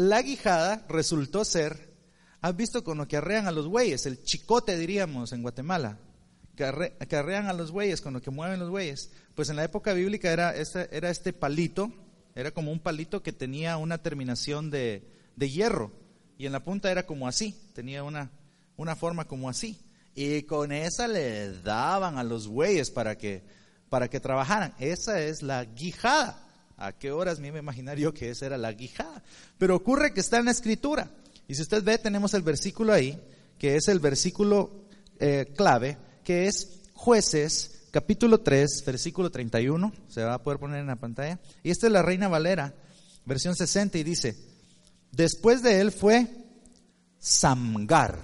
La guijada resultó ser, ¿has visto con lo que arrean a los bueyes? El chicote diríamos en Guatemala. Que, arrean a los bueyes, con lo que mueven los bueyes. Pues en la época bíblica era este, este palito, era como un palito que tenía una terminación de, de hierro. Y en la punta era como así, tenía una, una forma como así. Y con esa le daban a los bueyes para que, para que trabajaran. Esa es la guijada. ¿A qué horas me iba a imaginar yo que esa era la guijada? Pero ocurre que está en la escritura. Y si usted ve, tenemos el versículo ahí, que es el versículo eh, clave, que es jueces capítulo 3, versículo 31. Se va a poder poner en la pantalla. Y esta es la Reina Valera, versión 60, y dice, después de él fue Samgar.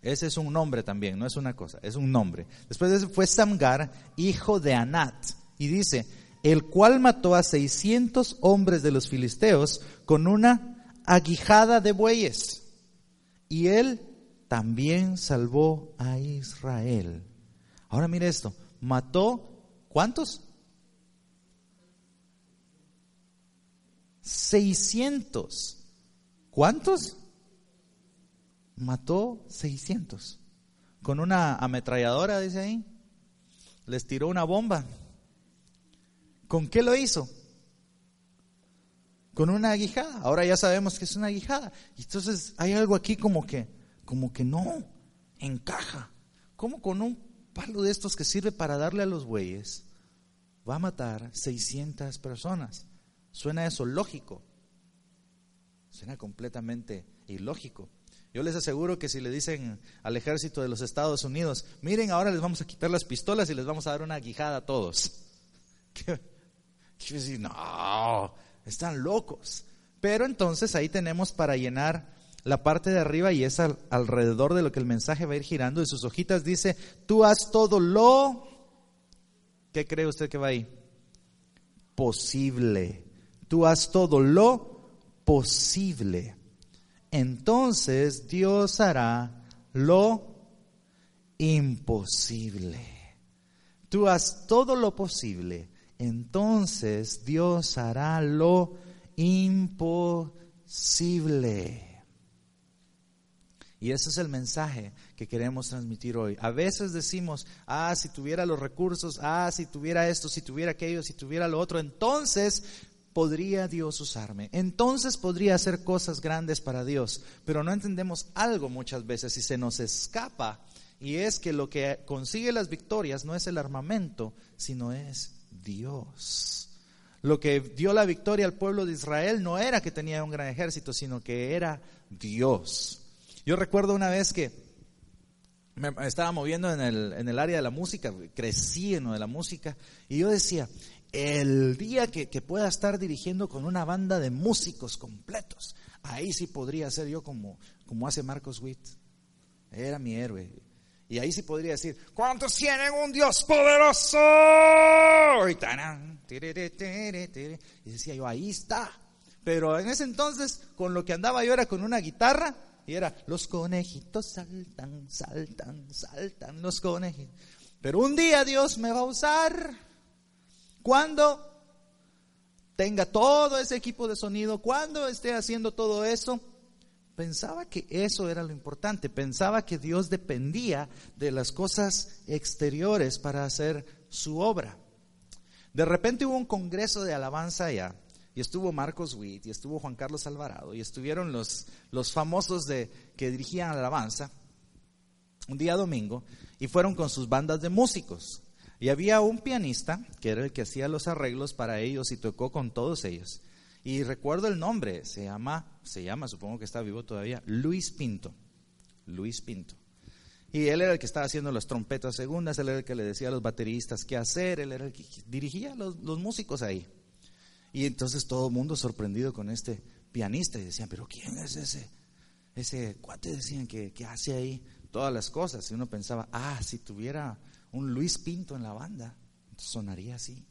Ese es un nombre también, no es una cosa, es un nombre. Después de eso fue Samgar, hijo de Anat. Y dice, el cual mató a 600 hombres de los filisteos con una aguijada de bueyes. Y él también salvó a Israel. Ahora mire esto, mató, ¿cuántos? 600. ¿Cuántos? Mató 600. Con una ametralladora, dice ahí. Les tiró una bomba ¿Con qué lo hizo? Con una aguijada. Ahora ya sabemos que es una aguijada. Y entonces hay algo aquí como que, como que no encaja. ¿Cómo con un palo de estos que sirve para darle a los bueyes va a matar 600 personas? Suena eso lógico. Suena completamente ilógico. Yo les aseguro que si le dicen al ejército de los Estados Unidos, miren, ahora les vamos a quitar las pistolas y les vamos a dar una aguijada a todos. decir, no, están locos. Pero entonces ahí tenemos para llenar la parte de arriba y es alrededor de lo que el mensaje va a ir girando. Y sus hojitas dice, tú haz todo lo... ¿Qué cree usted que va ahí? Posible. Tú haz todo lo posible. Entonces Dios hará lo imposible. Tú haz todo lo posible entonces Dios hará lo imposible. Y ese es el mensaje que queremos transmitir hoy. A veces decimos, ah, si tuviera los recursos, ah, si tuviera esto, si tuviera aquello, si tuviera lo otro, entonces podría Dios usarme. Entonces podría hacer cosas grandes para Dios. Pero no entendemos algo muchas veces y se nos escapa. Y es que lo que consigue las victorias no es el armamento, sino es Dios. Lo que dio la victoria al pueblo de Israel no era que tenía un gran ejército, sino que era Dios. Yo recuerdo una vez que me estaba moviendo en el, en el área de la música, crecí en lo de la música, y yo decía, el día que, que, pueda estar dirigiendo con una banda de músicos completos, ahí sí podría ser yo como, como hace Marcos Witt. Era mi héroe. Y ahí sí podría decir, ¿cuántos tienen un Dios poderoso? Y, decía yo, ahí está. Pero en ese entonces, con lo que andaba yo era con una guitarra y era, los conejitos saltan, saltan, saltan, los conejitos. Pero un día Dios me va a usar cuando tenga todo ese equipo de sonido, cuando esté haciendo todo eso Pensaba que eso era lo importante, pensaba que Dios dependía de las cosas exteriores para hacer su obra. De repente hubo un congreso de alabanza allá, y estuvo Marcos Witt, y estuvo Juan Carlos Alvarado, y estuvieron los, los famosos de, que dirigían la alabanza, un día domingo, y fueron con sus bandas de músicos. Y había un pianista, que era el que hacía los arreglos para ellos y tocó con todos ellos. Y recuerdo el nombre, se llama, se llama, supongo que está vivo todavía, Luis Pinto. Luis Pinto. Y él era el que estaba haciendo las trompetas segundas, él era el que le decía a los bateristas qué hacer, él era el que dirigía a los, los músicos ahí. Y entonces todo el mundo sorprendido con este pianista y decían, pero ¿quién es ese? Ese cuate decían que, que hace ahí todas las cosas. Y uno pensaba, ah, si tuviera un Luis Pinto en la banda, sonaría así.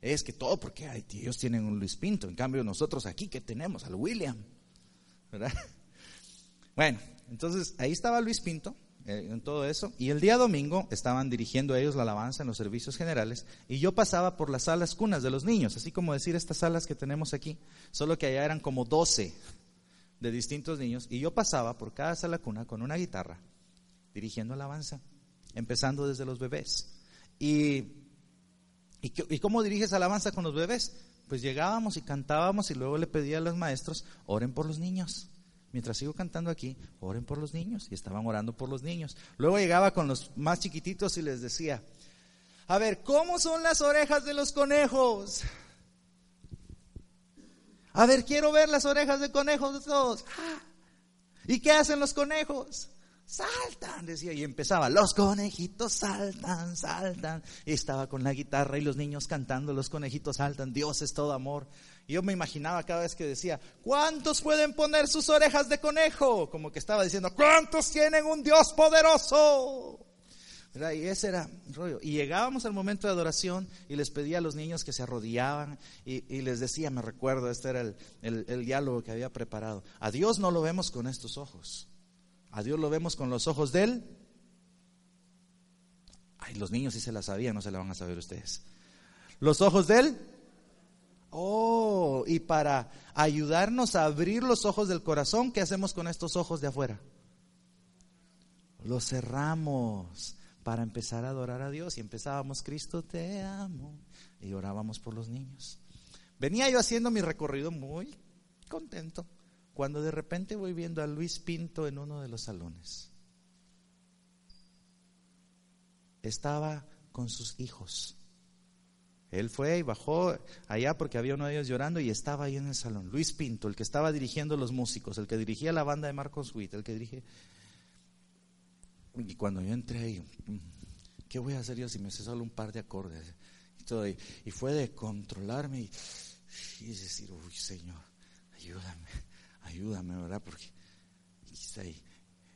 Es que todo porque hay, ellos tienen un Luis Pinto, en cambio nosotros aquí que tenemos al William, ¿verdad? Bueno, entonces ahí estaba Luis Pinto eh, en todo eso. Y el día domingo estaban dirigiendo ellos la alabanza en los servicios generales. Y yo pasaba por las salas cunas de los niños, así como decir estas salas que tenemos aquí, solo que allá eran como 12 de distintos niños. Y yo pasaba por cada sala cuna con una guitarra dirigiendo alabanza, empezando desde los bebés. Y ¿Y, cómo diriges alabanza con los bebés? Pues llegábamos y cantábamos y luego le pedía a los maestros, oren por los niños. Mientras sigo cantando aquí, oren por los niños. Y estaban orando por los niños. Luego llegaba con los más chiquititos y les decía, a ver, ¿cómo son las orejas de los conejos? A ver, quiero ver las orejas de conejos de todos. Ah, ¿Y qué hacen los conejos? Saltan, decía, y empezaba, los conejitos saltan, saltan, y estaba con la guitarra y los niños cantando, los conejitos saltan, Dios es todo amor. Y yo me imaginaba cada vez que decía, ¿cuántos pueden poner sus orejas de conejo? Como que estaba diciendo, ¿cuántos tienen un Dios poderoso? Y ese era el rollo. Y llegábamos al momento de adoración y les pedía a los niños que se arrodillaban y, les decía, me recuerdo, este era el, el diálogo que había preparado, a Dios no lo vemos con estos ojos. A Dios lo vemos con los ojos de él. Ay, los niños sí se la sabían, no se la van a saber ustedes. Los ojos de él. Oh, y para ayudarnos a abrir los ojos del corazón, ¿qué hacemos con estos ojos de afuera? Los cerramos para empezar a adorar a Dios y empezábamos, Cristo te amo, y orábamos por los niños. Venía yo haciendo mi recorrido muy contento cuando de repente voy viendo a Luis Pinto en uno de los salones. Estaba con sus hijos. Él fue y bajó allá porque había uno de ellos llorando y estaba ahí en el salón. Luis Pinto, el que estaba dirigiendo los músicos, el que dirigía la banda de Marcos Witt, el que dirige... Y cuando yo entré ahí, mm, ¿qué voy a hacer yo si me sé solo un par de acordes? Y, fue de controlarme y decir, uy Señor, ayúdame ayúdame, ¿verdad? Porque.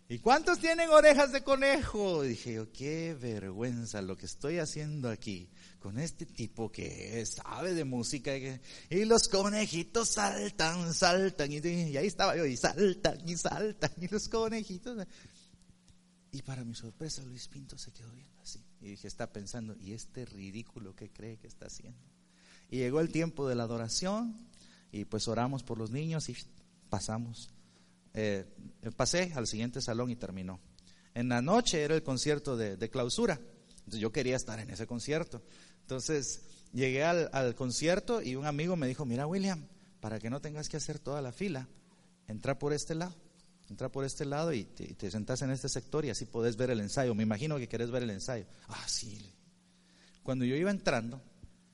¿Y cuántos tienen orejas de conejo? dije yo, qué vergüenza lo que estoy haciendo aquí con este tipo que sabe de música. Y los conejitos saltan, saltan. Y, y ahí estaba yo, y saltan, y saltan, y los conejitos. Y para mi sorpresa, Luis Pinto se quedó viendo así. Y dije, está pensando, ¿y este ridículo que cree que está haciendo? Y llegó el tiempo de la adoración, y pues oramos por los niños, y pasamos. Eh, pasé al siguiente salón y terminó. En la noche era el concierto de, clausura. Entonces yo quería estar en ese concierto. Entonces llegué al, concierto y un amigo me dijo, mira William, para que no tengas que hacer toda la fila, entra por este lado. Entra por este lado y te, te sentas en este sector y así podés ver el ensayo. Me imagino que querés ver el ensayo. Ah, sí. Cuando yo iba entrando,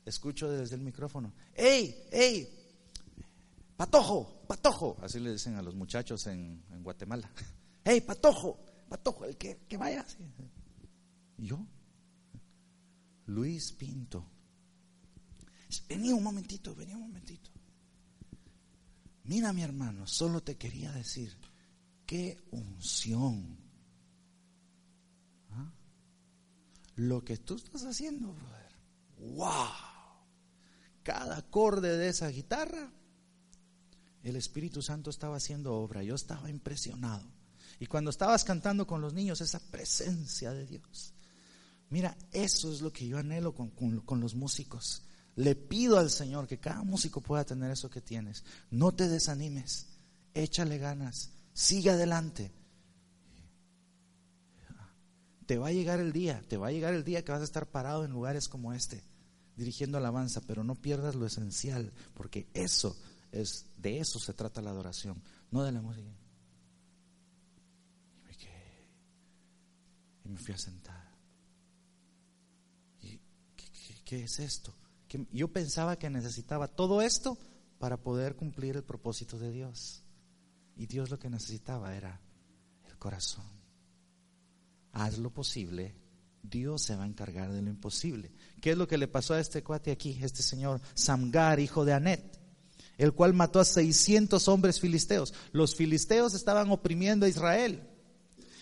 escucho desde el micrófono, ¡Ey, ey! Patojo, patojo, así le dicen a los muchachos en, Guatemala. ¡Hey, patojo! Patojo, el que, que vaya. ¿Y yo? Luis Pinto. Venía un momentito, venía un momentito. Mira mi hermano, solo te quería decir, qué unción. ¿Ah? Lo que tú estás haciendo, brother. ¡Wow! Cada acorde de esa guitarra el Espíritu Santo estaba haciendo obra, yo estaba impresionado. Y cuando estabas cantando con los niños, esa presencia de Dios. Mira, eso es lo que yo anhelo con, los músicos. Le pido al Señor que cada músico pueda tener eso que tienes. No te desanimes, échale ganas, sigue adelante. Te va a llegar el día, te va a llegar el día que vas a estar parado en lugares como este, dirigiendo alabanza, pero no pierdas lo esencial, porque eso es de eso se trata la adoración, no de la música. Y me quedé, y me fui a sentar. ¿Y qué, es esto? Yo pensaba que necesitaba todo esto para poder cumplir el propósito de Dios. Y Dios lo que necesitaba era el corazón. Haz lo posible, Dios se va a encargar de lo imposible. ¿Qué es lo que le pasó a este cuate aquí, este señor Samgar, hijo de Anet? El cual mató a 600 hombres filisteos. Los filisteos estaban oprimiendo a Israel.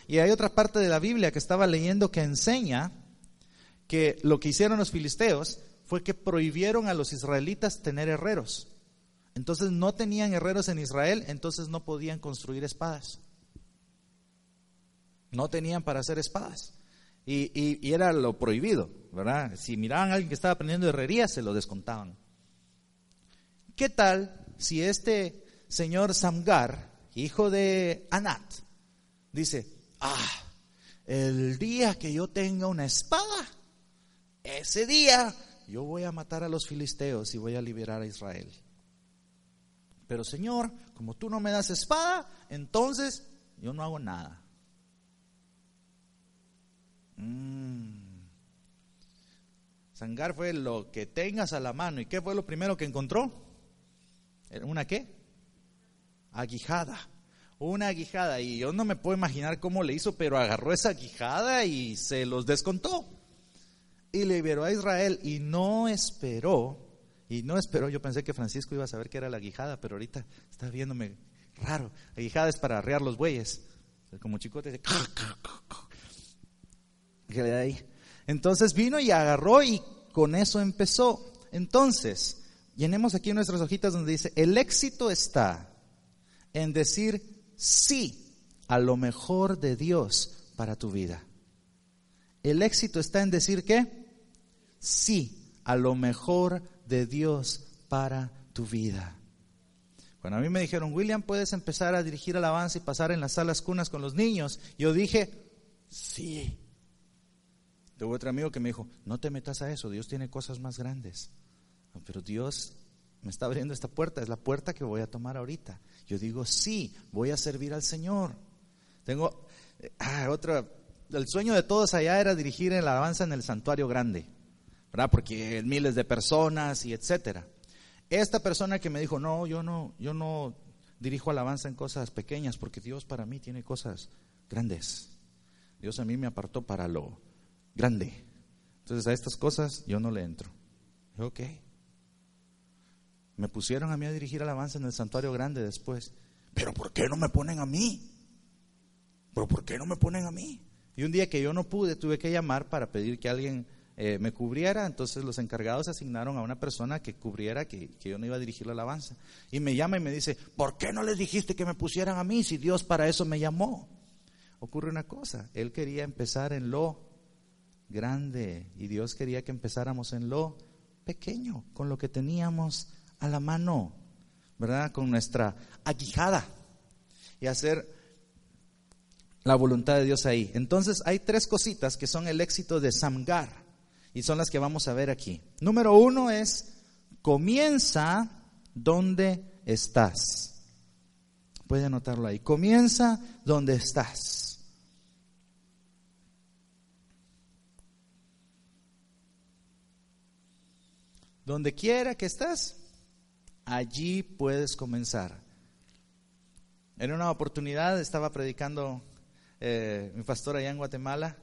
Y hay otra parte de la Biblia que estaba leyendo que enseña que lo que hicieron los filisteos fue que prohibieron a los israelitas tener herreros. Entonces no tenían herreros en Israel, entonces no podían construir espadas. No tenían para hacer espadas. Y, era lo prohibido, ¿verdad? Si miraban a alguien que estaba aprendiendo herrería, se lo descontaban. ¿Qué tal si este señor Samgar, hijo de Anat, dice, ah, el día que yo tenga una espada, ese día yo voy a matar a los filisteos y voy a liberar a Israel. Pero Señor, como tú no me das espada, entonces yo no hago nada. Mm. Sangar fue lo que tengas a la mano. ¿Y qué fue lo primero que encontró? ¿Una qué? Aguijada. Una aguijada. Y yo no me puedo imaginar cómo le hizo, pero agarró esa aguijada y se los descontó. Y liberó a Israel y no esperó. Y no esperó, yo pensé que Francisco iba a saber qué era la aguijada, pero ahorita está viéndome raro. Aguijada es para arrear los bueyes. Como chicote ahí. Entonces vino y agarró y con eso empezó. Entonces, llenemos aquí nuestras hojitas donde dice, el éxito está en decir sí a lo mejor de Dios para tu vida. El éxito está en decir qué? Sí a lo mejor de Dios para tu vida. Cuando a mí me dijeron, William, puedes empezar a dirigir alabanza y pasar en las salas cunas con los niños, yo dije, sí. Tuve otro amigo que me dijo, no te metas a eso, Dios tiene cosas más grandes. Pero Dios me está abriendo esta puerta, es la puerta que voy a tomar ahorita. Yo digo, sí, voy a servir al Señor. Tengo, ah, otra, el sueño de todos allá era dirigir la alabanza en el santuario grande, ¿verdad? Porque miles de personas y etcétera. Esta persona que me dijo, no, yo no, yo no dirijo alabanza en cosas pequeñas, porque Dios para mí tiene cosas grandes. Dios a mí me apartó para lo grande. Entonces a estas cosas yo no le entro. ok. Me pusieron a mí a dirigir alabanza en el santuario grande después. Pero ¿por qué no me ponen a mí? ¿Pero por qué no me ponen a mí? Y un día que yo no pude, tuve que llamar para pedir que alguien eh, me cubriera. Entonces los encargados asignaron a una persona que cubriera que, que, yo no iba a dirigir la alabanza. Y me llama y me dice, ¿por qué no les dijiste que me pusieran a mí si Dios para eso me llamó? Ocurre una cosa, él quería empezar en lo grande y Dios quería que empezáramos en lo pequeño, con lo que teníamos a la mano, ¿verdad? Con nuestra aguijada y hacer la voluntad de Dios ahí. Entonces hay tres cositas que son el éxito de Samgar y son las que vamos a ver aquí. Número uno es, comienza donde estás. Puede anotarlo ahí. Comienza donde estás. Donde quiera que estés, allí puedes comenzar. En una oportunidad estaba predicando eh, mi pastor allá en Guatemala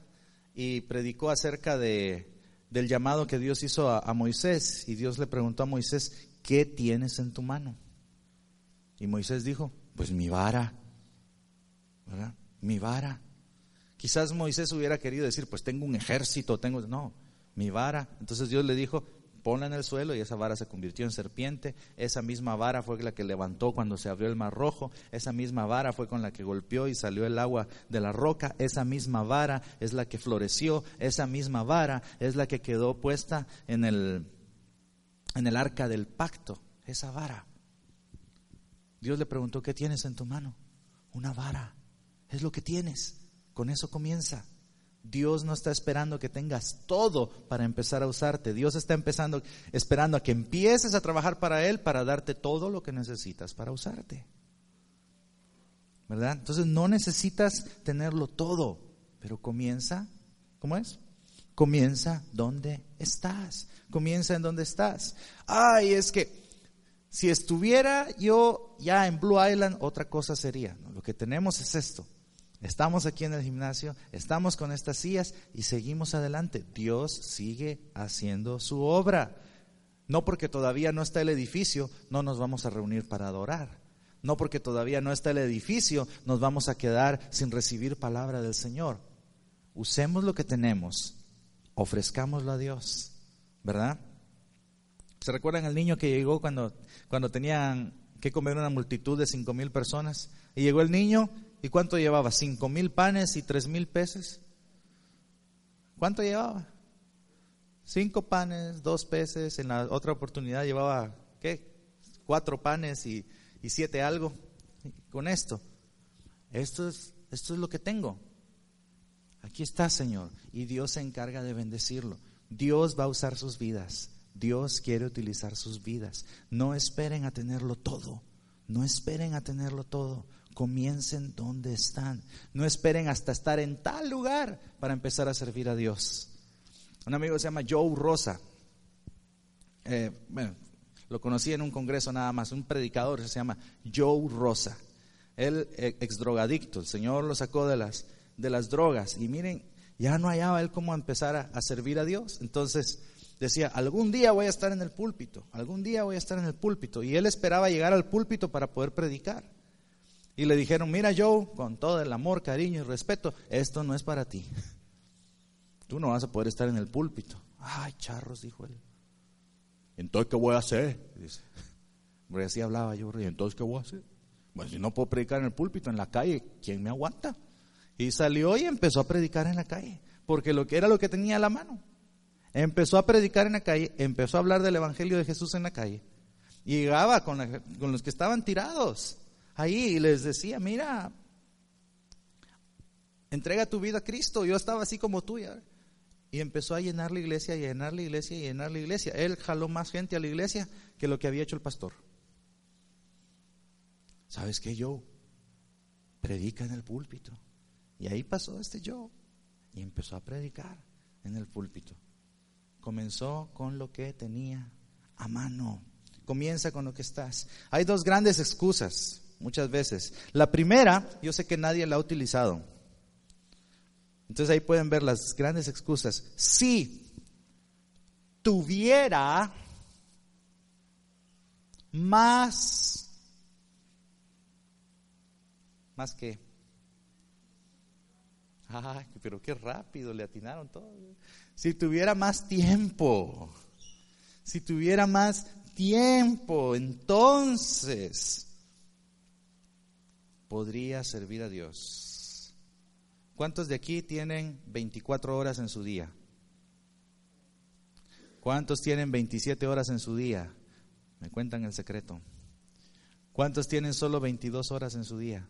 y predicó acerca de, del llamado que Dios hizo a, Moisés y Dios le preguntó a Moisés, ¿qué tienes en tu mano? Y Moisés dijo, pues mi vara. Mi vara. Quizás Moisés hubiera querido decir, pues tengo un ejército, tengo, no, mi vara. Entonces Dios le dijo, ponla en el suelo y esa vara se convirtió en serpiente. Esa misma vara fue la que levantó cuando se abrió el mar rojo. Esa misma vara fue con la que golpeó y salió el agua de la roca. Esa misma vara es la que floreció. Esa misma vara es la que quedó puesta en el, en el arca del pacto. Esa vara. Dios le preguntó, ¿qué tienes en tu mano? Una vara. Es lo que tienes. Con eso comienza. Dios no está esperando que tengas todo para empezar a usarte. Dios está empezando, esperando a que empieces a trabajar para Él para darte todo lo que necesitas para usarte. ¿Verdad? Entonces no necesitas tenerlo todo, pero comienza, ¿cómo es? Comienza donde estás. Comienza en donde estás. Ay, es que si estuviera yo ya en Blue Island, otra cosa sería. Lo que tenemos es esto. Estamos aquí en el gimnasio, estamos con estas sillas y seguimos adelante. Dios sigue haciendo su obra. No porque todavía no está el edificio, no nos vamos a reunir para adorar. No porque todavía no está el edificio, nos vamos a quedar sin recibir palabra del Señor. Usemos lo que tenemos, ofrezcámoslo a Dios, ¿verdad? ¿Se recuerdan al niño que llegó cuando, cuando tenían que comer una multitud de cinco mil personas? Y llegó el niño, ¿y cuánto llevaba? ¿Cinco mil panes y tres mil peces? ¿Cuánto llevaba? Cinco panes, dos peces, en la otra oportunidad llevaba, ¿qué? Cuatro panes y, y siete algo. Con esto, esto es, esto es lo que tengo. Aquí está, Señor. Y Dios se encarga de bendecirlo. Dios va a usar sus vidas. Dios quiere utilizar sus vidas. No esperen a tenerlo todo. No esperen a tenerlo todo. Comiencen donde están. No esperen hasta estar en tal lugar para empezar a servir a Dios. Un amigo se llama Joe Rosa. Eh, bueno, lo conocí en un congreso nada más, un predicador se llama Joe Rosa. Él, eh, ex drogadicto, el Señor lo sacó de las, de las drogas. Y miren, ya no hallaba él cómo empezar a, a servir a Dios. Entonces decía, algún día voy a estar en el púlpito, algún día voy a estar en el púlpito. Y él esperaba llegar al púlpito para poder predicar. Y le dijeron, mira Joe, con todo el amor, cariño y respeto, esto no es para ti. Tú no vas a poder estar en el púlpito. Ay, charros, dijo él. Entonces, ¿qué voy a hacer? Dice. Porque así hablaba yo, y entonces, ¿qué voy a hacer? Bueno, si no puedo predicar en el púlpito, en la calle, ¿quién me aguanta? Y salió y empezó a predicar en la calle, porque lo que era lo que tenía a la mano. Empezó a predicar en la calle, empezó a hablar del Evangelio de Jesús en la calle. Y llegaba con, con los que estaban tirados ahí les decía, mira, entrega tu vida a Cristo. Yo estaba así como tú. Y empezó a llenar la iglesia, a llenar la iglesia, y llenar la iglesia. Él jaló más gente a la iglesia que lo que había hecho el pastor. ¿Sabes qué, yo? Predica en el púlpito. Y ahí pasó este yo. Y empezó a predicar en el púlpito. Comenzó con lo que tenía a mano. Comienza con lo que estás. Hay dos grandes excusas muchas veces. La primera, yo sé que nadie la ha utilizado. Entonces ahí pueden ver las grandes excusas. Si tuviera más, más que, ay, pero qué rápido le atinaron todo. Si tuviera más tiempo, si tuviera más tiempo, entonces podría servir a Dios. ¿Cuántos de aquí tienen 24 horas en su día? ¿Cuántos tienen 27 horas en su día? Me cuentan el secreto. ¿Cuántos tienen solo 22 horas en su día?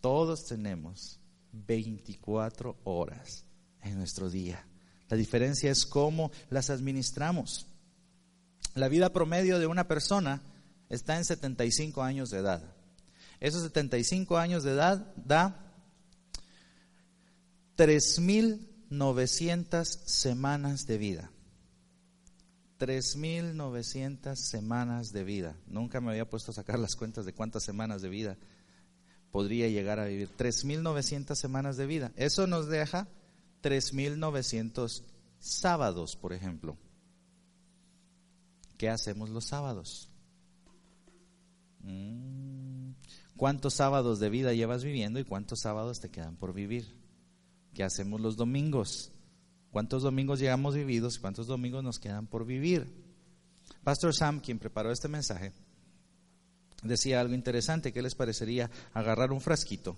Todos tenemos 24 horas en nuestro día. La diferencia es cómo las administramos. La vida promedio de una persona está en 75 años de edad. Esos 75 años de edad da 3.900 semanas de vida. 3.900 semanas de vida. Nunca me había puesto a sacar las cuentas de cuántas semanas de vida podría llegar a vivir. 3.900 semanas de vida. Eso nos deja 3.900 sábados, por ejemplo. ¿Qué hacemos los sábados? Mm, ¿Cuántos sábados de vida llevas viviendo y cuántos sábados te quedan por vivir? ¿Qué hacemos los domingos? ¿Cuántos domingos llevamos vividos y cuántos domingos nos quedan por vivir? Pastor Sam, quien preparó este mensaje, decía algo interesante. ¿Qué les parecería agarrar un frasquito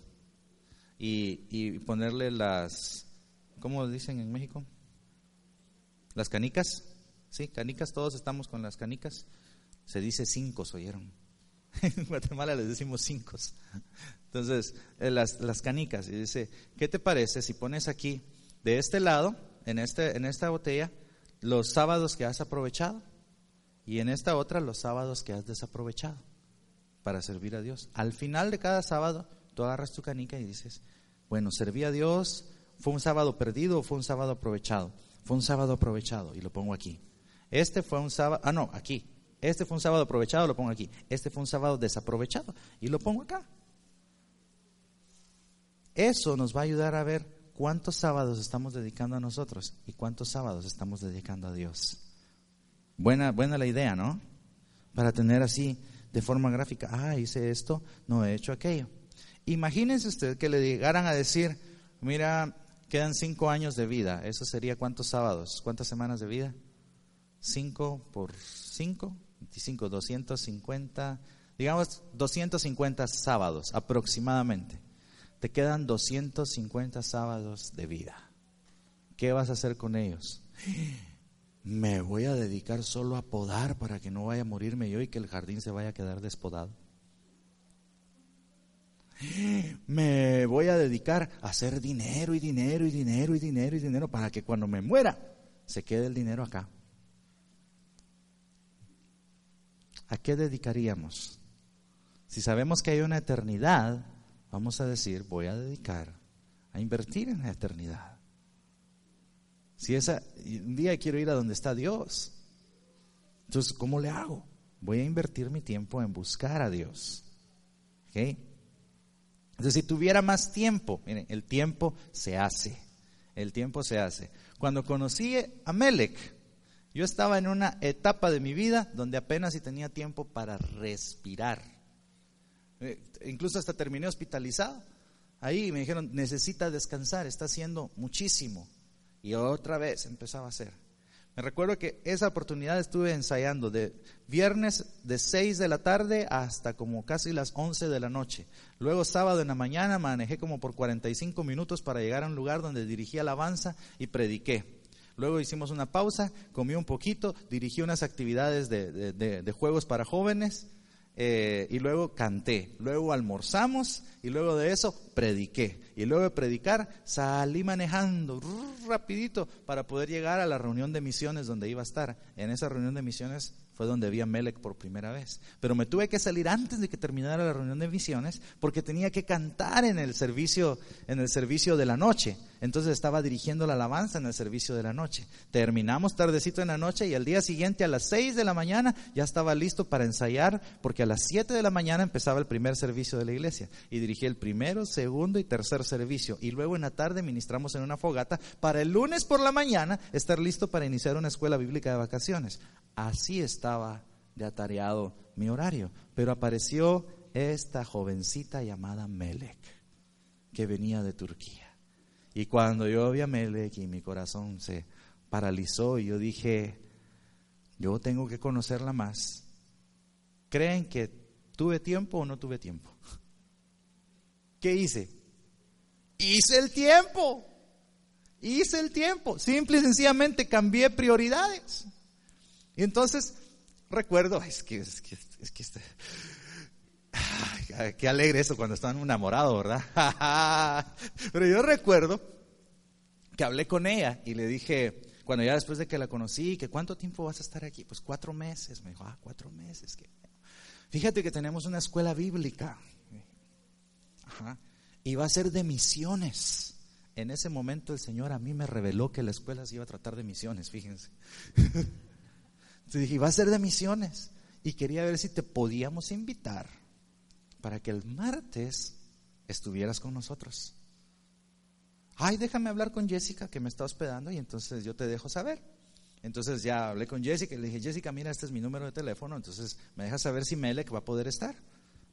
y, ponerle las, ¿cómo dicen en México? Las canicas. Sí, canicas, todos estamos con las canicas. Se dice cinco, ¿oyeron? En Guatemala les decimos cinco. Entonces, eh, las, las, canicas. Y dice, ¿qué te parece si pones aquí, de este lado, en, este, en esta botella, los sábados que has aprovechado? Y en esta otra, los sábados que has desaprovechado para servir a Dios. Al final de cada sábado, tú agarras tu canica y dices, bueno, serví a Dios, fue un sábado perdido o fue un sábado aprovechado. Fue un sábado aprovechado y lo pongo aquí. Este fue un sábado, ah, no, aquí. Este fue un sábado aprovechado, lo pongo aquí. Este fue un sábado desaprovechado y lo pongo acá. Eso nos va a ayudar a ver cuántos sábados estamos dedicando a nosotros y cuántos sábados estamos dedicando a Dios. Buena, buena la idea, ¿no? Para tener así de forma gráfica, ah, hice esto, no he hecho aquello. Imagínense usted que le llegaran a decir, mira, quedan cinco años de vida, eso sería cuántos sábados, cuántas semanas de vida? Cinco por cinco, 25, 250, digamos 250 sábados aproximadamente. Te quedan 250 sábados de vida. ¿Qué vas a hacer con ellos? Me voy a dedicar solo a podar para que no vaya a morirme yo y que el jardín se vaya a quedar despodado. Me voy a dedicar a hacer dinero y dinero y dinero y dinero y dinero para que cuando me muera se quede el dinero acá. ¿A qué dedicaríamos? Si sabemos que hay una eternidad, vamos a decir, voy a dedicar a invertir en la eternidad. Si esa, un día quiero ir a donde está Dios, entonces, ¿cómo le hago? Voy a invertir mi tiempo en buscar a Dios. ¿Okay? Entonces, si tuviera más tiempo, miren, el tiempo se hace. El tiempo se hace. Cuando conocí a Melech, yo estaba en una etapa de mi vida donde apenas si tenía tiempo para respirar. Eh, incluso hasta terminé hospitalizado. Ahí me dijeron, necesita descansar, está haciendo muchísimo. Y otra vez empezaba a hacer. Me recuerdo que esa oportunidad estuve ensayando de viernes de 6 de la tarde hasta como casi las 11 de la noche. Luego sábado en la mañana manejé como por 45 minutos para llegar a un lugar donde dirigí alabanza y prediqué. Luego hicimos una pausa, comí un poquito, dirigí unas actividades de, juegos para jóvenes eh, y luego canté, luego almorzamos y luego de eso prediqué. Y luego de predicar salí manejando rapidito para poder llegar a la reunión de misiones donde iba a estar. En esa reunión de misiones fue donde vi a Melech por primera vez. Pero me tuve que salir antes de que terminara la reunión de misiones porque tenía que cantar en el servicio, en el servicio de la noche. Entonces estaba dirigiendo la alabanza en el servicio de la noche. Terminamos tardecito en la noche y al día siguiente a las 6 de la mañana ya estaba listo para ensayar porque a las 7 de la mañana empezaba el primer servicio de la iglesia y dirigí el primero, segundo y tercer servicio. Y luego en la tarde ministramos en una fogata para el lunes por la mañana estar listo para iniciar una escuela bíblica de vacaciones. Así estaba de atareado mi horario. Pero apareció esta jovencita llamada Melek, que venía de Turquía. Y cuando yo vi a Melek y mi corazón se paralizó y yo dije, yo tengo que conocerla más. ¿Creen que tuve tiempo o no tuve tiempo? ¿Qué hice? Hice el tiempo. Hice el tiempo. Simple y sencillamente cambié prioridades. Y entonces recuerdo, es que, es que, es que este, qué alegre eso cuando están enamorados, ¿verdad? Pero yo recuerdo que hablé con ella y le dije, cuando ya después de que la conocí, que cuánto tiempo vas a estar aquí, pues cuatro meses. Me dijo, ah, cuatro meses. Fíjate que tenemos una escuela bíblica. Y va a ser de misiones. En ese momento el Señor a mí me reveló que la escuela se iba a tratar de misiones, fíjense. Entonces dije, va a ser de misiones. Y quería ver si te podíamos invitar para que el martes estuvieras con nosotros. Ay, déjame hablar con Jessica que me está hospedando y entonces yo te dejo saber. Entonces ya hablé con Jessica y le dije, Jessica, mira, este es mi número de teléfono, entonces me deja saber si Melek va a poder estar.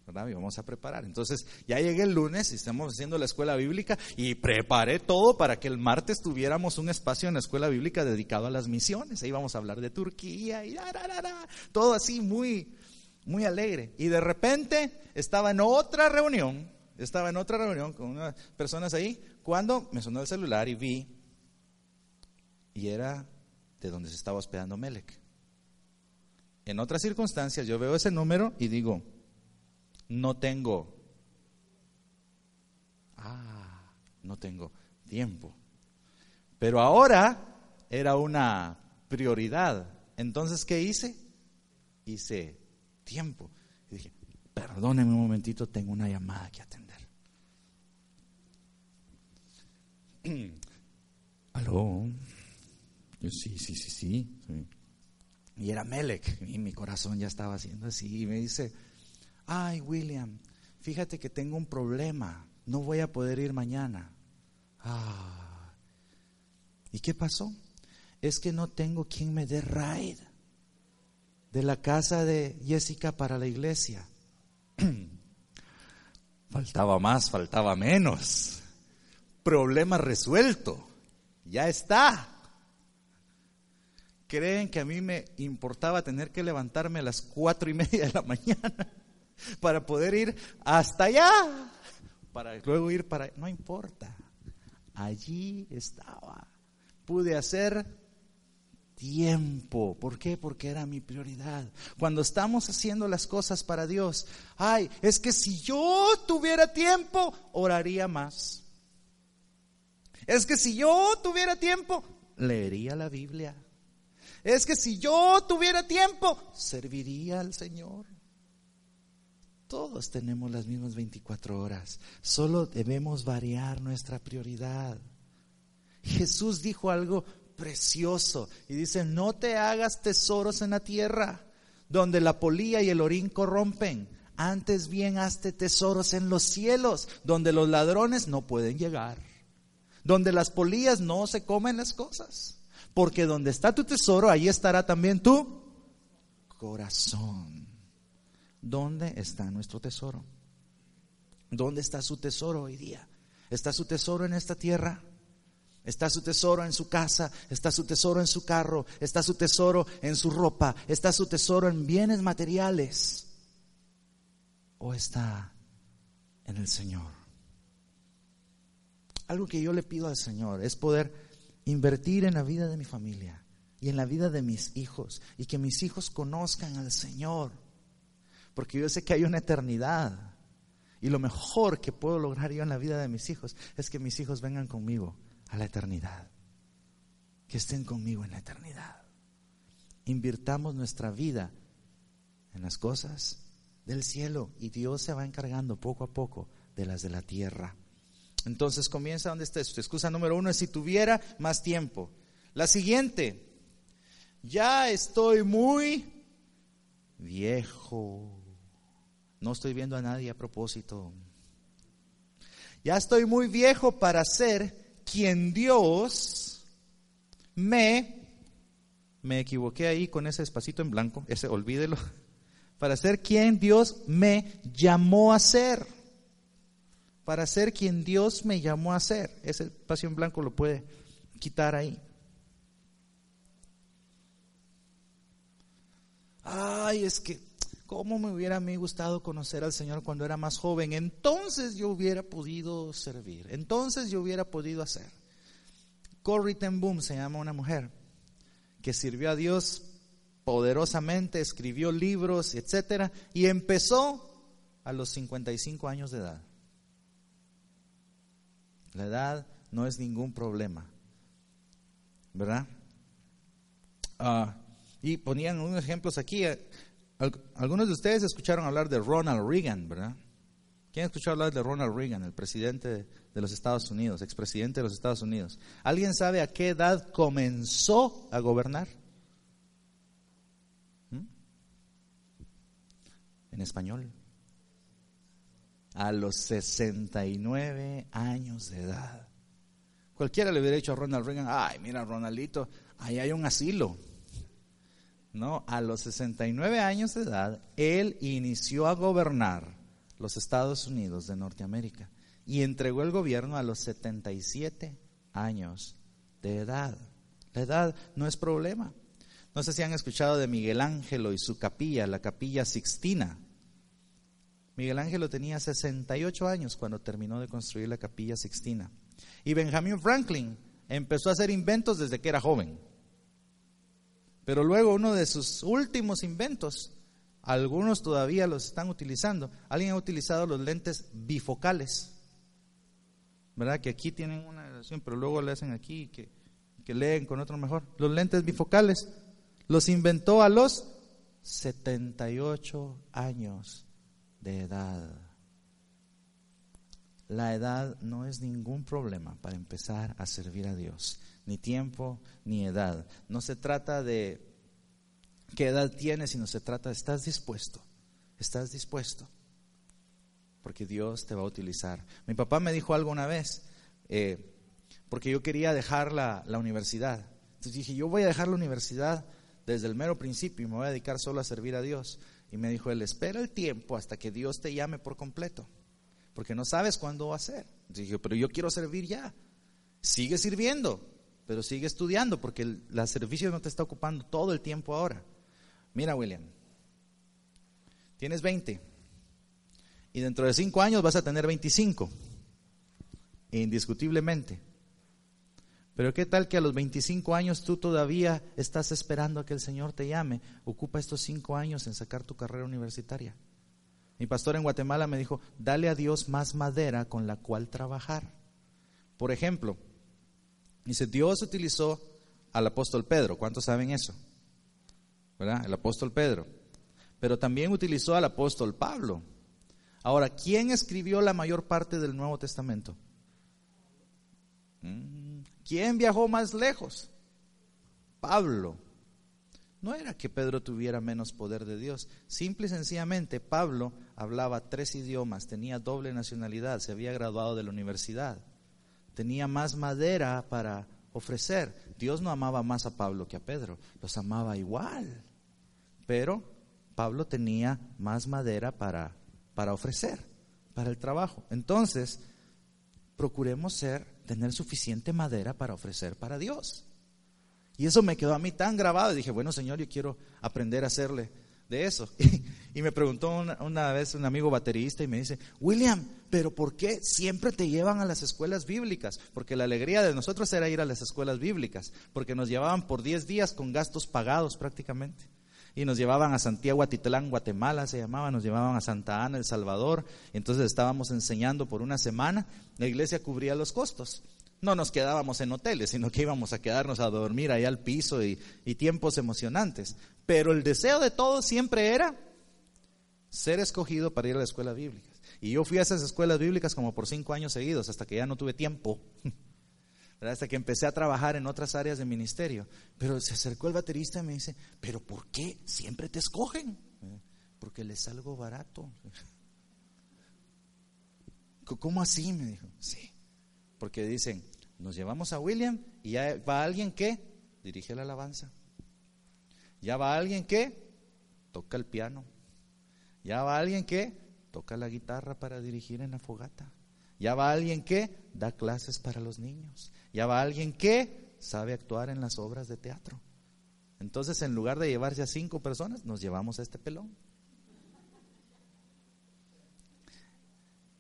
¿verdad? Y vamos a preparar. Entonces, ya llegué el lunes y estamos haciendo la escuela bíblica y preparé todo para que el martes tuviéramos un espacio en la escuela bíblica dedicado a las misiones. Ahí vamos a hablar de Turquía y todo así muy, muy alegre. Y de repente estaba en otra reunión, estaba en otra reunión con unas personas ahí, cuando me sonó el celular y vi, y era de donde se estaba hospedando Melek. En otras circunstancias yo veo ese número y digo, no tengo, ah, no tengo tiempo. Pero ahora era una prioridad. Entonces, ¿qué hice? Hice tiempo. Y dije, perdóneme un momentito, tengo una llamada que atender. Aló. sí, sí, sí, sí, sí. Y era Melek, y mi corazón ya estaba haciendo así. Y me dice, ay William, fíjate que tengo un problema, no voy a poder ir mañana. Ah, ¿y qué pasó? Es que no tengo quien me dé ride. De la casa de Jessica para la iglesia. faltaba más, faltaba menos. Problema resuelto. Ya está. ¿Creen que a mí me importaba tener que levantarme a las cuatro y media de la mañana para poder ir hasta allá? Para luego ir para... No importa. Allí estaba. Pude hacer tiempo. ¿Por qué? Porque era mi prioridad. Cuando estamos haciendo las cosas para Dios, ay, es que si yo tuviera tiempo, oraría más. Es que si yo tuviera tiempo, leería la Biblia. Es que si yo tuviera tiempo, serviría al Señor. Todos tenemos las mismas 24 horas. Solo debemos variar nuestra prioridad. Jesús dijo algo precioso y dice, no te hagas tesoros en la tierra, donde la polía y el orín corrompen. Antes bien hazte tesoros en los cielos, donde los ladrones no pueden llegar, donde las polillas no se comen las cosas. Porque donde está tu tesoro, ahí estará también tu corazón. ¿Dónde está nuestro tesoro? ¿Dónde está su tesoro hoy día? ¿Está su tesoro en esta tierra? ¿Está su tesoro en su casa? ¿Está su tesoro en su carro? ¿Está su tesoro en su ropa? ¿Está su tesoro en bienes materiales? ¿O está en el Señor? Algo que yo le pido al Señor es poder invertir en la vida de mi familia y en la vida de mis hijos y que mis hijos conozcan al Señor. Porque yo sé que hay una eternidad y lo mejor que puedo lograr yo en la vida de mis hijos es que mis hijos vengan conmigo a la eternidad. Que estén conmigo en la eternidad. Invirtamos nuestra vida en las cosas del cielo y Dios se va encargando poco a poco de las de la tierra. Entonces comienza donde está. Su excusa número uno es si tuviera más tiempo. La siguiente, ya estoy muy viejo. No estoy viendo a nadie a propósito. Ya estoy muy viejo para ser quien Dios me... Me equivoqué ahí con ese espacito en blanco, ese olvídelo. Para ser quien Dios me llamó a ser para ser quien Dios me llamó a ser. Ese espacio en blanco lo puede quitar ahí. Ay, es que, ¿cómo me hubiera a gustado conocer al Señor cuando era más joven? Entonces yo hubiera podido servir, entonces yo hubiera podido hacer. Corrie ten Boom se llama una mujer que sirvió a Dios poderosamente, escribió libros, etcétera, y empezó a los 55 años de edad. La edad no es ningún problema. ¿Verdad? Ah, y ponían unos ejemplos aquí. Algunos de ustedes escucharon hablar de Ronald Reagan, ¿verdad? ¿Quién escuchó hablar de Ronald Reagan, el presidente de los Estados Unidos, expresidente de los Estados Unidos? ¿Alguien sabe a qué edad comenzó a gobernar? ¿Mm? En español a los 69 años de edad. Cualquiera le hubiera dicho a Ronald Reagan, ay, mira, Ronaldito, ahí hay un asilo. No, a los 69 años de edad, él inició a gobernar los Estados Unidos de Norteamérica y entregó el gobierno a los 77 años de edad. La edad no es problema. No sé si han escuchado de Miguel Ángelo y su capilla, la capilla Sixtina. Miguel Ángel tenía 68 años cuando terminó de construir la capilla Sixtina. Y Benjamin Franklin empezó a hacer inventos desde que era joven. Pero luego uno de sus últimos inventos, algunos todavía los están utilizando. Alguien ha utilizado los lentes bifocales. ¿Verdad? Que aquí tienen una relación, pero luego le hacen aquí que, que leen con otro mejor. Los lentes bifocales los inventó a los 78 años de edad. La edad no es ningún problema para empezar a servir a Dios, ni tiempo ni edad. No se trata de qué edad tienes, sino se trata de estás dispuesto, estás dispuesto, porque Dios te va a utilizar. Mi papá me dijo algo una vez, eh, porque yo quería dejar la, la universidad. Entonces dije, yo voy a dejar la universidad desde el mero principio y me voy a dedicar solo a servir a Dios. Y me dijo él, espera el tiempo hasta que Dios te llame por completo, porque no sabes cuándo va a ser. Dije, pero yo quiero servir ya. Sigue sirviendo, pero sigue estudiando, porque el servicio no te está ocupando todo el tiempo ahora. Mira, William, tienes 20 y dentro de 5 años vas a tener 25, indiscutiblemente. Pero qué tal que a los 25 años tú todavía estás esperando a que el Señor te llame. Ocupa estos 5 años en sacar tu carrera universitaria. Mi pastor en Guatemala me dijo, dale a Dios más madera con la cual trabajar. Por ejemplo, dice, Dios utilizó al apóstol Pedro. ¿Cuántos saben eso? ¿Verdad? El apóstol Pedro. Pero también utilizó al apóstol Pablo. Ahora, ¿quién escribió la mayor parte del Nuevo Testamento? Mm. ¿Quién viajó más lejos? Pablo. No era que Pedro tuviera menos poder de Dios. Simple y sencillamente, Pablo hablaba tres idiomas, tenía doble nacionalidad, se había graduado de la universidad, tenía más madera para ofrecer. Dios no amaba más a Pablo que a Pedro, los amaba igual. Pero Pablo tenía más madera para, para ofrecer, para el trabajo. Entonces, procuremos ser tener suficiente madera para ofrecer para Dios. Y eso me quedó a mí tan grabado. Y dije, bueno, Señor, yo quiero aprender a hacerle de eso. Y, me preguntó una, vez un amigo baterista y me dice, William, pero ¿por qué siempre te llevan a las escuelas bíblicas? Porque la alegría de nosotros era ir a las escuelas bíblicas, porque nos llevaban por 10 días con gastos pagados prácticamente y nos llevaban a Santiago Atitlán, Guatemala se llamaba, nos llevaban a Santa Ana, El Salvador, entonces estábamos enseñando por una semana, la iglesia cubría los costos. No nos quedábamos en hoteles, sino que íbamos a quedarnos a dormir ahí al piso y, y tiempos emocionantes. Pero el deseo de todos siempre era ser escogido para ir a la escuela bíblica. Y yo fui a esas escuelas bíblicas como por cinco años seguidos, hasta que ya no tuve tiempo hasta que empecé a trabajar en otras áreas de ministerio. Pero se acercó el baterista y me dice, pero ¿por qué siempre te escogen? Porque les salgo barato. ¿Cómo así? Me dijo, sí. Porque dicen, nos llevamos a William y ya va alguien que dirige la alabanza. Ya va alguien que toca el piano. Ya va alguien que toca la guitarra para dirigir en la fogata. Ya va alguien que da clases para los niños. Ya va alguien que sabe actuar en las obras de teatro. Entonces, en lugar de llevarse a cinco personas, nos llevamos a este pelón.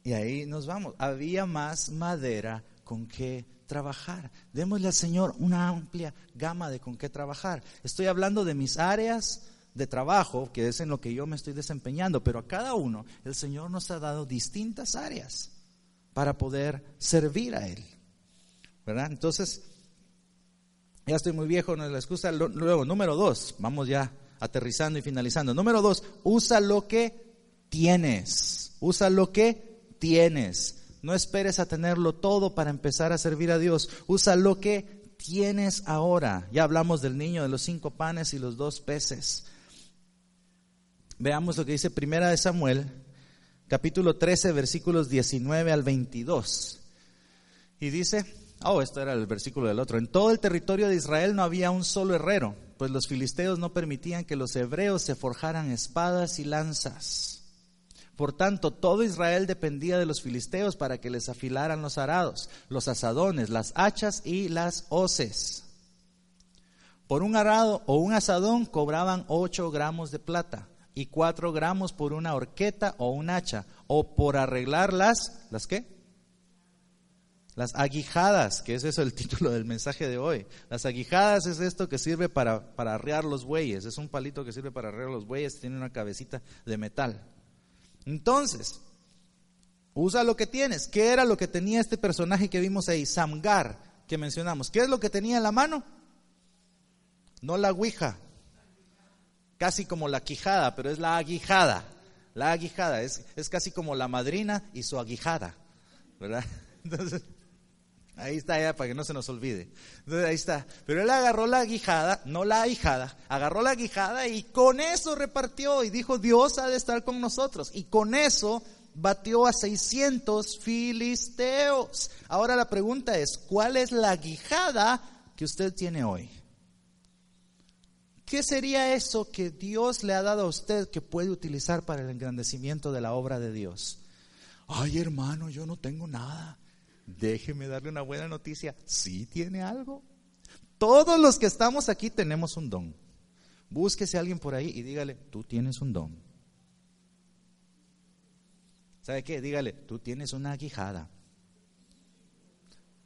Y ahí nos vamos. Había más madera con que trabajar. Démosle al Señor una amplia gama de con qué trabajar. Estoy hablando de mis áreas de trabajo, que es en lo que yo me estoy desempeñando, pero a cada uno el Señor nos ha dado distintas áreas para poder servir a Él. ¿verdad? Entonces, ya estoy muy viejo, no es la excusa. Luego, número dos, vamos ya aterrizando y finalizando. Número dos, usa lo que tienes. Usa lo que tienes. No esperes a tenerlo todo para empezar a servir a Dios. Usa lo que tienes ahora. Ya hablamos del niño de los cinco panes y los dos peces. Veamos lo que dice Primera de Samuel, capítulo 13, versículos 19 al 22. Y dice, Oh, esto era el versículo del otro. En todo el territorio de Israel no había un solo herrero, pues los filisteos no permitían que los hebreos se forjaran espadas y lanzas. Por tanto, todo Israel dependía de los filisteos para que les afilaran los arados, los asadones, las hachas y las hoces. Por un arado o un asadón cobraban ocho gramos de plata y cuatro gramos por una horqueta o un hacha, o por arreglar las, ¿las qué? Las aguijadas, que es eso el título del mensaje de hoy. Las aguijadas es esto que sirve para, para arrear los bueyes. Es un palito que sirve para arrear los bueyes, tiene una cabecita de metal. Entonces, usa lo que tienes. ¿Qué era lo que tenía este personaje que vimos ahí? Samgar, que mencionamos. ¿Qué es lo que tenía en la mano? No la ouija, casi como la quijada, pero es la aguijada. La aguijada es, es casi como la madrina y su aguijada, ¿verdad? Entonces, Ahí está ya para que no se nos olvide. Ahí está. Pero él agarró la guijada, no la ahijada, agarró la guijada y con eso repartió y dijo, Dios ha de estar con nosotros. Y con eso batió a 600 filisteos. Ahora la pregunta es, ¿cuál es la guijada que usted tiene hoy? ¿Qué sería eso que Dios le ha dado a usted que puede utilizar para el engrandecimiento de la obra de Dios? Ay, hermano, yo no tengo nada. Déjeme darle una buena noticia. Sí tiene algo. Todos los que estamos aquí tenemos un don. Búsquese a alguien por ahí y dígale, tú tienes un don. ¿Sabe qué? Dígale, tú tienes una aguijada.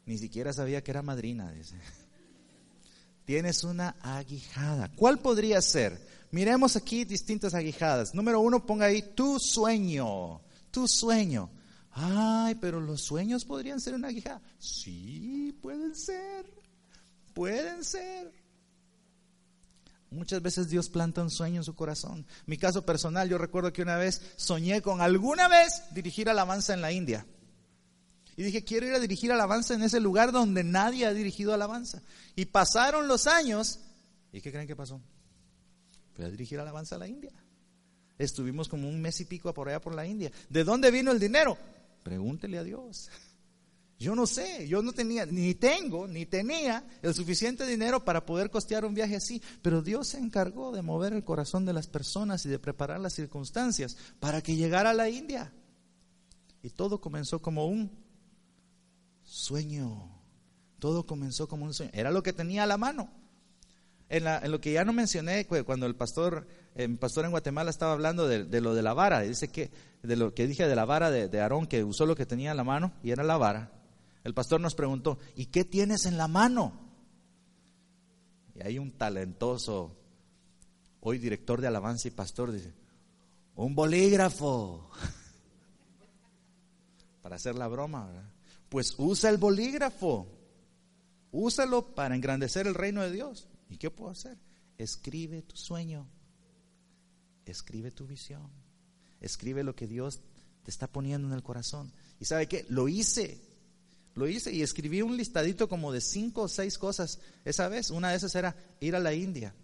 Ni siquiera sabía que era madrina. Tienes una aguijada. ¿Cuál podría ser? Miremos aquí distintas aguijadas. Número uno, ponga ahí tu sueño. Tu sueño. Ay, pero los sueños podrían ser una aguijada. Sí, pueden ser. Pueden ser. Muchas veces Dios planta un sueño en su corazón. Mi caso personal, yo recuerdo que una vez soñé con alguna vez dirigir alabanza en la India. Y dije, quiero ir a dirigir alabanza en ese lugar donde nadie ha dirigido alabanza. Y pasaron los años. ¿Y qué creen que pasó? Fui a dirigir alabanza a la India. Estuvimos como un mes y pico por allá por la India. ¿De dónde vino el dinero? Pregúntele a Dios. Yo no sé, yo no tenía, ni tengo, ni tenía el suficiente dinero para poder costear un viaje así, pero Dios se encargó de mover el corazón de las personas y de preparar las circunstancias para que llegara a la India. Y todo comenzó como un sueño. Todo comenzó como un sueño. Era lo que tenía a la mano. En, lo que ya no mencioné, cuando el pastor, el pastor en Guatemala estaba hablando de, lo de la vara, dice que, de lo que dije de la vara de, Aarón, que usó lo que tenía a la mano y era la vara. El pastor nos preguntó, ¿y qué tienes en la mano? Y hay un talentoso, hoy director de alabanza y pastor, dice, un bolígrafo. Para hacer la broma, pues usa el bolígrafo. Úsalo para engrandecer el reino de Dios. ¿Y qué puedo hacer? Escribe tu sueño. Escribe tu visión. Escribe lo que Dios te está poniendo en el corazón. ¿Y sabe qué? Lo hice. Lo hice y escribí un listadito como de cinco o seis cosas esa vez. Una de esas era ir a la India.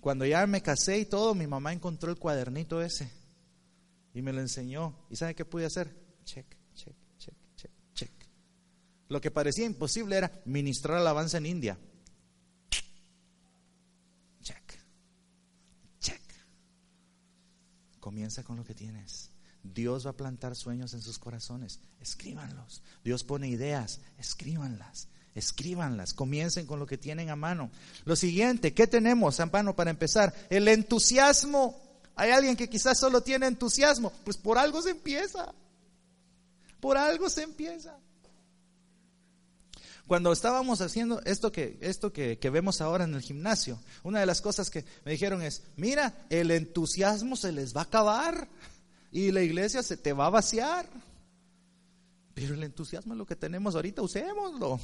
Cuando ya me casé y todo, mi mamá encontró el cuadernito ese y me lo enseñó. ¿Y sabe qué pude hacer? Check, check, lo que parecía imposible era ministrar alabanza en India. Check. Check. Comienza con lo que tienes. Dios va a plantar sueños en sus corazones. Escríbanlos. Dios pone ideas. Escríbanlas. Escríbanlas. Comiencen con lo que tienen a mano. Lo siguiente, ¿qué tenemos a mano para empezar? El entusiasmo. Hay alguien que quizás solo tiene entusiasmo. Pues por algo se empieza. Por algo se empieza. Cuando estábamos haciendo esto que, esto que, vemos ahora en el gimnasio, una de las cosas que me dijeron es, mira, el entusiasmo se les va a acabar y la iglesia se te va a vaciar. Pero el entusiasmo es lo que tenemos ahorita, usémoslo.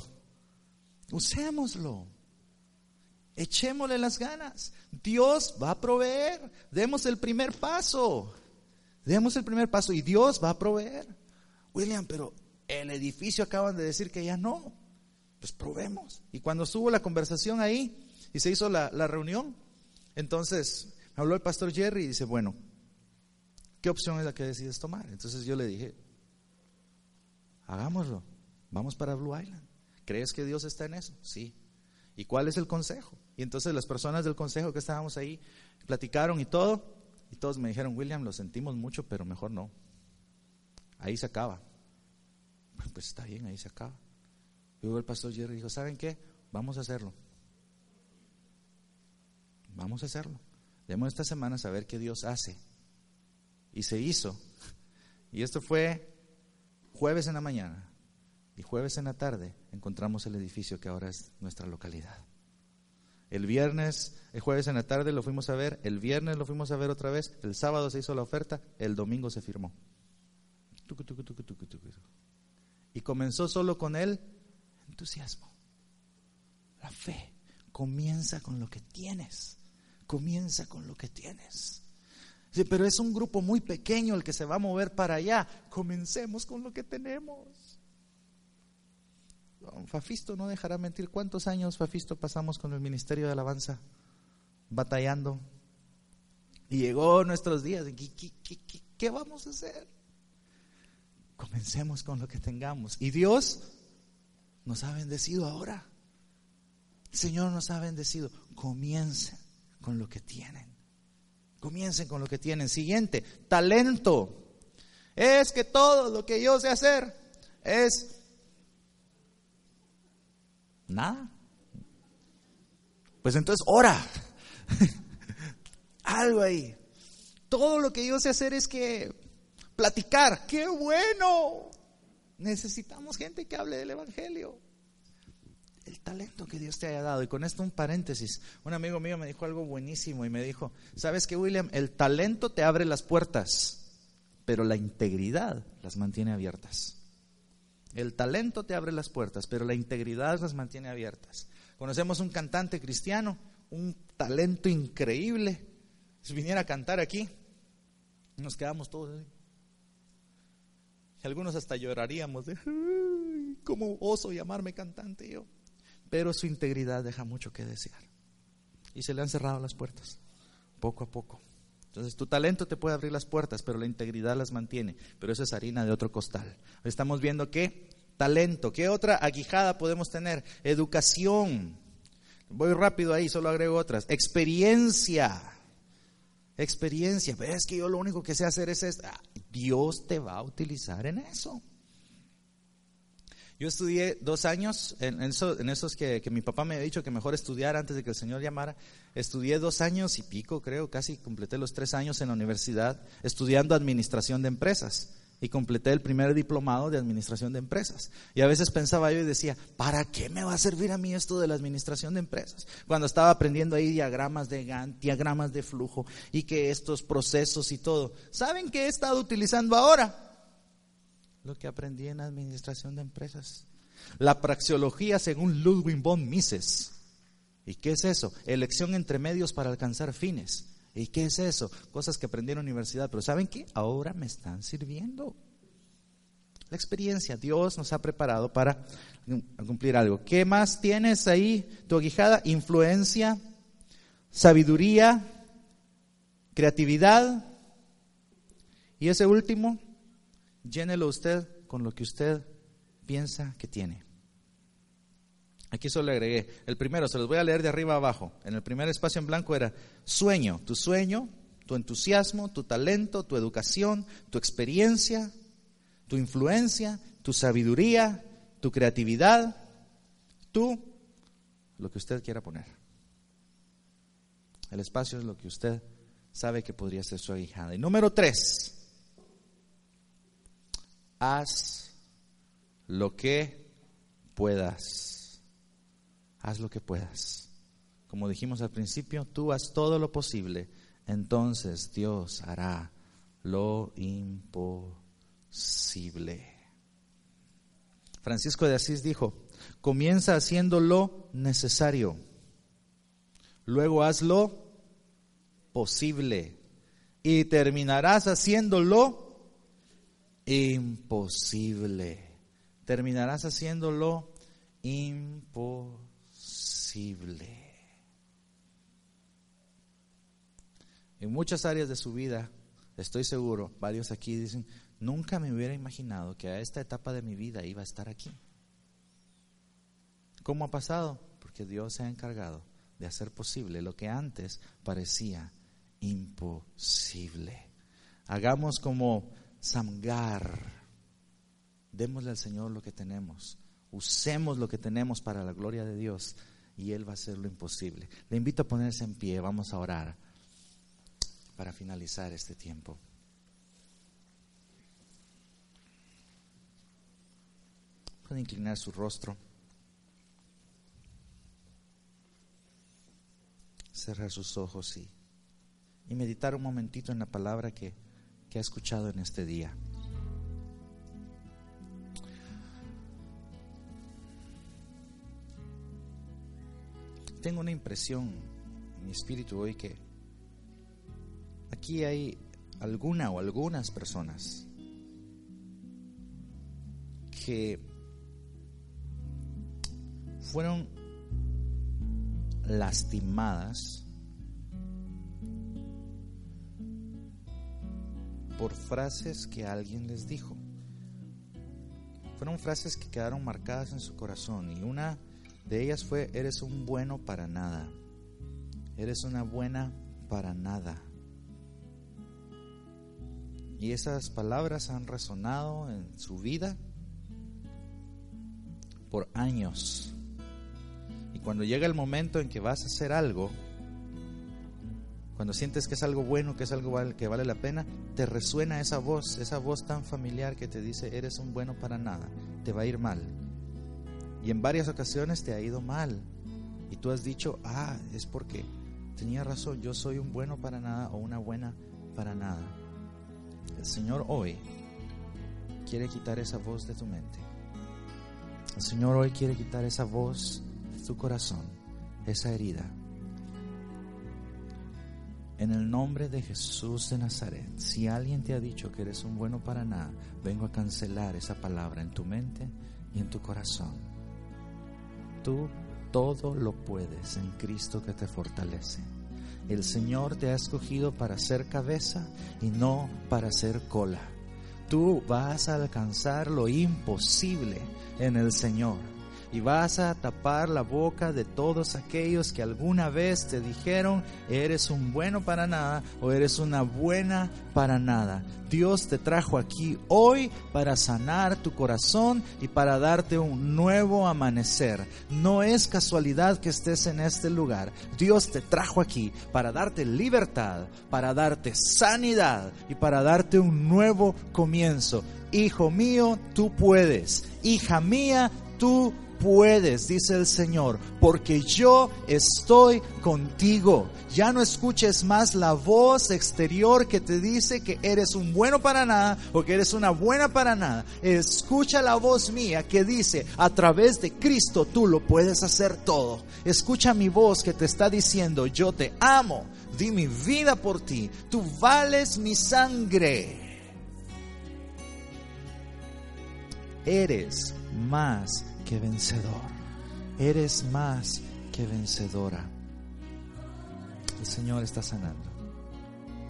Usémoslo. Echémosle las ganas. Dios va a proveer. Demos el primer paso. Demos el primer paso y Dios va a proveer. William, pero el edificio acaban de decir que ya no pues probemos. Y cuando estuvo la conversación ahí y se hizo la, reunión, entonces me habló el pastor Jerry y dice, bueno, ¿qué opción es la que decides tomar? Entonces yo le dije, hagámoslo, vamos para Blue Island. ¿Crees que Dios está en eso? Sí. ¿Y cuál es el consejo? Y entonces las personas del consejo que estábamos ahí platicaron y todo, y todos me dijeron, William, lo sentimos mucho, pero mejor no. Ahí se acaba. Pues está bien, ahí se acaba. Luego el pastor Jerry dijo, ¿saben qué? Vamos a hacerlo. Vamos a hacerlo. Demos esta semana a saber qué Dios hace. Y se hizo. Y esto fue jueves en la mañana. Y jueves en la tarde encontramos el edificio que ahora es nuestra localidad. El viernes, el jueves en la tarde lo fuimos a ver, el viernes lo fuimos a ver otra vez, el sábado se hizo la oferta, el domingo se firmó. Y comenzó solo con él entusiasmo. La fe comienza con lo que tienes. Comienza con lo que tienes. Pero es un grupo muy pequeño el que se va a mover para allá. Comencemos con lo que tenemos. Fafisto no dejará mentir. ¿Cuántos años, Fafisto, pasamos con el Ministerio de Alabanza? Batallando. Y llegó nuestros días. ¿Qué, qué vamos a hacer? Comencemos con lo que tengamos. Y Dios nos ha bendecido ahora. El Señor nos ha bendecido. Comiencen, con lo que tienen. Comiencen con lo que tienen. Siguiente, talento. Es que todo lo que yo sé hacer es nada. Pues entonces ora. Algo ahí. Todo lo que yo sé hacer es que platicar. ¡Qué bueno! Necesitamos gente que hable del Evangelio. El talento que Dios te haya dado. Y con esto un paréntesis. Un amigo mío me dijo algo buenísimo y me dijo, ¿sabes qué, William? El talento te abre las puertas, pero la integridad las mantiene abiertas. El talento te abre las puertas, pero la integridad las mantiene abiertas. Conocemos un cantante cristiano, un talento increíble. Si viniera a cantar aquí, nos quedamos todos ahí. Algunos hasta lloraríamos de, ¿cómo oso llamarme cantante yo? Pero su integridad deja mucho que desear. Y se le han cerrado las puertas, poco a poco. Entonces tu talento te puede abrir las puertas, pero la integridad las mantiene. Pero eso es harina de otro costal. Estamos viendo que talento, ¿qué otra aguijada podemos tener? Educación. Voy rápido ahí, solo agrego otras. Experiencia. Experiencia. Es que yo lo único que sé hacer es esto. Ah, Dios te va a utilizar en eso. Yo estudié dos años, en, esos que, mi papá me había dicho que mejor estudiar antes de que el Señor llamara. Estudié dos años y pico, creo, casi completé los tres años en la universidad estudiando administración de empresas. Y completé el primer diplomado de administración de empresas. Y a veces pensaba yo y decía, ¿para qué me va a servir a mí esto de la administración de empresas? Cuando estaba aprendiendo ahí diagramas de Gantt, diagramas de flujo y que estos procesos y todo. ¿Saben qué he estado utilizando ahora? lo que aprendí en administración de empresas. La praxeología según Ludwig von Mises. ¿Y qué es eso? Elección entre medios para alcanzar fines. ¿Y qué es eso? Cosas que aprendí en la universidad, pero ¿saben qué? Ahora me están sirviendo. La experiencia, Dios nos ha preparado para cumplir algo. ¿Qué más tienes ahí? Tu aguijada, influencia, sabiduría, creatividad. Y ese último, llénelo usted con lo que usted piensa que tiene. Aquí solo le agregué, el primero, se los voy a leer de arriba abajo. En el primer espacio en blanco era sueño, tu sueño, tu entusiasmo, tu talento, tu educación, tu experiencia, tu influencia, tu sabiduría, tu creatividad, tú, lo que usted quiera poner. El espacio es lo que usted sabe que podría ser su ahijada. Y número tres, haz lo que puedas. Haz lo que puedas. Como dijimos al principio, tú haz todo lo posible, entonces Dios hará lo imposible. Francisco de Asís dijo, comienza haciendo lo necesario, luego hazlo posible y terminarás haciéndolo imposible. Terminarás haciéndolo imposible. En muchas áreas de su vida, estoy seguro, varios aquí dicen, nunca me hubiera imaginado que a esta etapa de mi vida iba a estar aquí. ¿Cómo ha pasado? Porque Dios se ha encargado de hacer posible lo que antes parecía imposible. Hagamos como Samgar. Démosle al Señor lo que tenemos. Usemos lo que tenemos para la gloria de Dios y Él va a hacer lo imposible. Le invito a ponerse en pie. Vamos a orar para finalizar este tiempo. Puede inclinar su rostro. Cerrar sus ojos y, meditar un momentito en la palabra que ha escuchado en este día. Tengo una impresión en mi espíritu hoy que aquí hay alguna o algunas personas que fueron lastimadas por frases que alguien les dijo. Fueron frases que quedaron marcadas en su corazón y una de ellas fue, eres un bueno para nada, Eres una buena para nada. Y esas palabras han resonado en su vida por años. Y cuando llega el momento en que vas a hacer algo, cuando sientes que es algo bueno, que es algo que vale la pena, te resuena esa voz, esa voz tan familiar que te dice, eres un bueno para nada, te va a ir mal. Y en varias ocasiones te ha ido mal. Y tú has dicho, ah, es porque tenía razón, yo soy un bueno para nada o una buena para nada. El Señor hoy quiere quitar esa voz de tu mente. El Señor hoy quiere quitar esa voz de tu corazón, esa herida. En el nombre de Jesús de Nazaret, si alguien te ha dicho que eres un bueno para nada, vengo a cancelar esa palabra en tu mente y en tu corazón. Tú todo lo puedes en Cristo que te fortalece. El Señor te ha escogido para ser cabeza y no para ser cola. Tú vas a alcanzar lo imposible en el Señor y vas a tapar la boca de todos aquellos que alguna vez te dijeron, eres un bueno para nada o eres una buena para nada. Dios te trajo aquí hoy para sanar tu corazón y para darte un nuevo amanecer. No es casualidad que estés en este lugar. Dios te trajo aquí para darte libertad, para darte sanidad y para darte un nuevo comienzo. Hijo mío, tú puedes. Hija mía, tú puedes, dice el Señor, porque yo estoy contigo. Ya no escuches más la voz exterior que te dice que eres un bueno para nada o que eres una buena para nada. Escucha la voz mía que dice, a través de Cristo tú lo puedes hacer todo. Escucha mi voz que te está diciendo, yo te amo, di mi vida por ti, tú vales mi sangre. Eres más que vencedor. Eres más que vencedora. El Señor está sanando.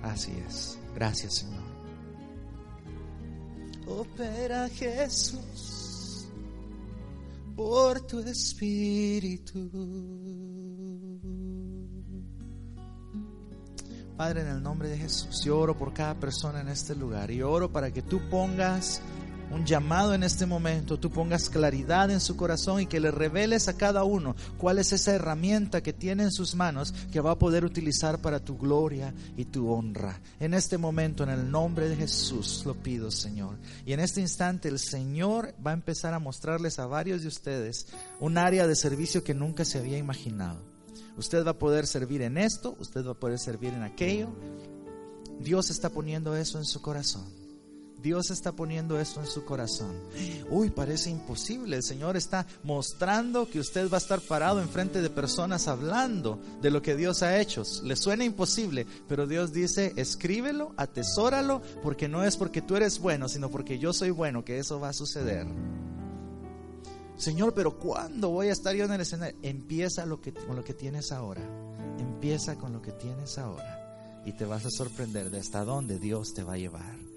Así es. Gracias, Señor. Opera Jesús por tu espíritu. Padre, en el nombre de Jesús, yo oro por cada persona en este lugar y oro para que tú pongas un llamado en este momento, tú pongas claridad en su corazón y que le reveles a cada uno cuál es esa herramienta que tiene en sus manos que va a poder utilizar para tu gloria y tu honra. En este momento, en el nombre de Jesús, lo pido, Señor. Y en este instante el Señor va a empezar a mostrarles a varios de ustedes un área de servicio que nunca se había imaginado. Usted va a poder servir en esto, usted va a poder servir en aquello. Dios está poniendo eso en su corazón. Dios está poniendo esto en su corazón. Uy, parece imposible. El Señor está mostrando que usted va a estar parado enfrente de personas hablando de lo que Dios ha hecho. Le suena imposible, pero Dios dice, escríbelo, atesóralo, porque no es porque tú eres bueno, sino porque yo soy bueno que eso va a suceder. Señor, pero ¿cuándo voy a estar yo en el escenario? Empieza lo que, con lo que tienes ahora. Empieza con lo que tienes ahora. Y te vas a sorprender de hasta dónde Dios te va a llevar.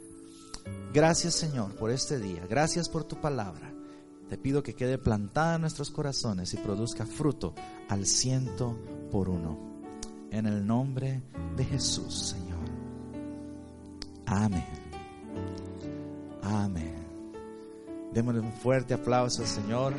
Gracias Señor por este día. Gracias por tu palabra. Te pido que quede plantada en nuestros corazones y produzca fruto al ciento por uno. En el nombre de Jesús, Señor. Amén. Amén. Démosle un fuerte aplauso al Señor.